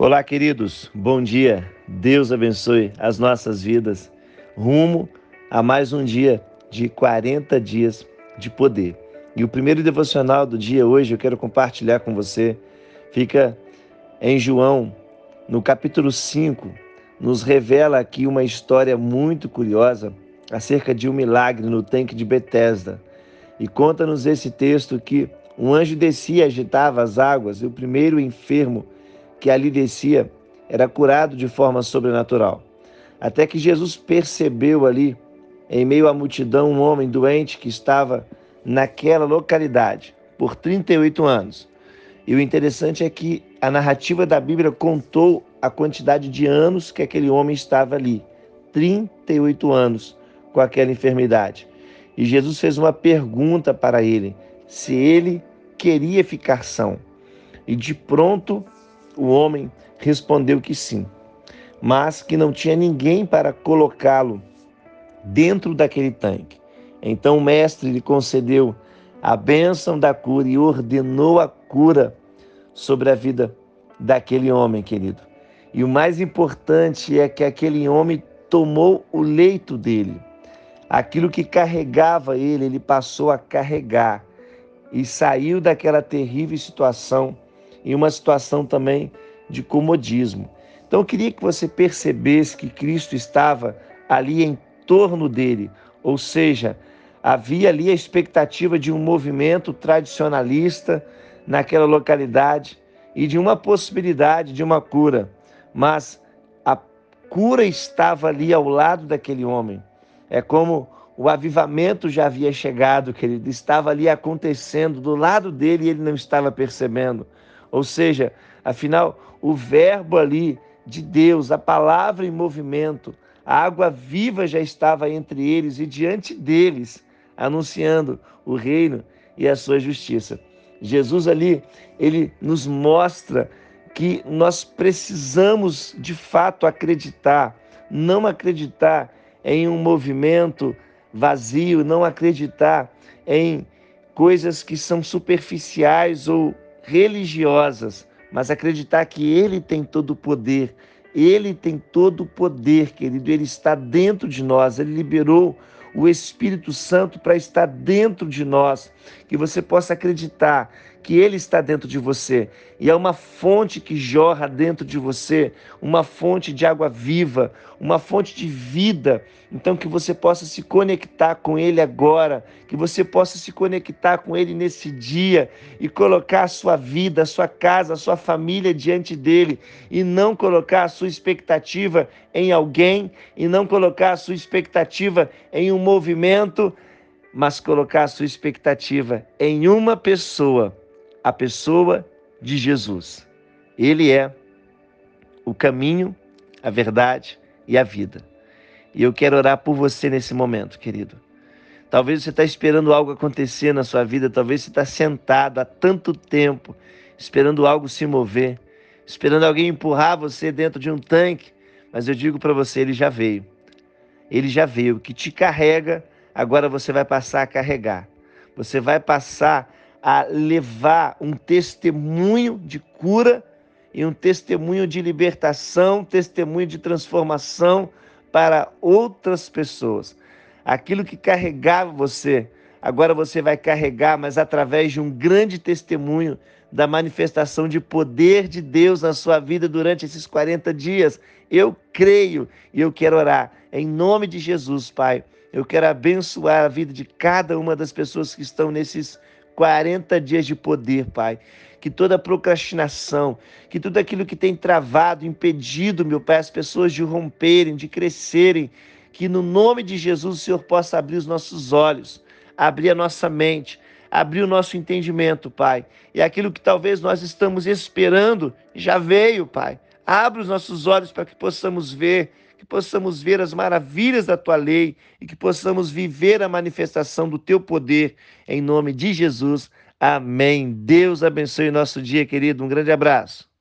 Olá, queridos, bom dia. Deus abençoe as nossas vidas. Rumo a mais um dia de 40 dias de poder. E o primeiro devocional do dia hoje eu quero compartilhar com você. Fica em João, no capítulo 5, nos revela aqui uma história muito curiosa acerca de um milagre no tanque de Betesda. E conta-nos esse texto que um anjo descia e agitava as águas, e o primeiro enfermo que ali descia era curado de forma sobrenatural. Até que Jesus percebeu ali, em meio à multidão, um homem doente que estava naquela localidade por 38 anos. E o interessante é que a narrativa da Bíblia contou a quantidade de anos que aquele homem estava ali 38 anos com aquela enfermidade. E Jesus fez uma pergunta para ele: se ele queria ficar são. E de pronto o homem respondeu que sim, mas que não tinha ninguém para colocá-lo dentro daquele tanque. Então o mestre lhe concedeu a bênção da cura e ordenou a cura sobre a vida daquele homem, querido. E o mais importante é que aquele homem tomou o leito dele. Aquilo que carregava ele, ele passou a carregar e saiu daquela terrível situação em uma situação também de comodismo. Então eu queria que você percebesse que Cristo estava ali em torno dele, ou seja, havia ali a expectativa de um movimento tradicionalista naquela localidade e de uma possibilidade de uma cura, mas a cura estava ali ao lado daquele homem. É como o avivamento já havia chegado, querido, estava ali acontecendo do lado dele e ele não estava percebendo. Ou seja, afinal, o verbo ali de Deus, a palavra em movimento, a água viva já estava entre eles e diante deles, anunciando o reino e a sua justiça. Jesus ali, ele nos mostra que nós precisamos de fato acreditar, não acreditar em um movimento vazio, não acreditar em coisas que são superficiais ou religiosas, mas acreditar que Ele tem todo o poder. Ele tem todo o poder, querido. Ele está dentro de nós. Ele liberou o Espírito Santo para estar dentro de nós. Que você possa acreditar que Ele está dentro de você e é uma fonte que jorra dentro de você, uma fonte de água viva, uma fonte de vida. Então, que você possa se conectar com Ele agora, que você possa se conectar com Ele nesse dia e colocar a sua vida, a sua casa, a sua família diante dele e não colocar a sua expectativa em alguém e não colocar a sua expectativa em um movimento, mas colocar a sua expectativa em uma pessoa a pessoa de Jesus. Ele é o caminho, a verdade e a vida. E eu quero orar por você nesse momento, querido. Talvez você está esperando algo acontecer na sua vida, talvez você está sentado há tanto tempo, esperando algo se mover, esperando alguém empurrar você dentro de um tanque, mas eu digo para você, ele já veio. Ele já veio. Que te carrega, agora você vai passar a carregar. Você vai passar a levar um testemunho de cura e um testemunho de libertação, testemunho de transformação para outras pessoas. Aquilo que carregava você, agora você vai carregar, mas através de um grande testemunho da manifestação de poder de Deus na sua vida durante esses 40 dias. Eu creio e eu quero orar em nome de Jesus, Pai. Eu quero abençoar a vida de cada uma das pessoas que estão nesses 40 dias de poder, Pai. Que toda procrastinação, que tudo aquilo que tem travado, impedido, meu Pai, as pessoas de romperem, de crescerem, que no nome de Jesus o Senhor possa abrir os nossos olhos, abrir a nossa mente, abrir o nosso entendimento, Pai. E aquilo que talvez nós estamos esperando já veio, Pai. Abre os nossos olhos para que possamos ver que possamos ver as maravilhas da tua lei e que possamos viver a manifestação do teu poder, em nome de Jesus. Amém. Deus abençoe o nosso dia, querido. Um grande abraço.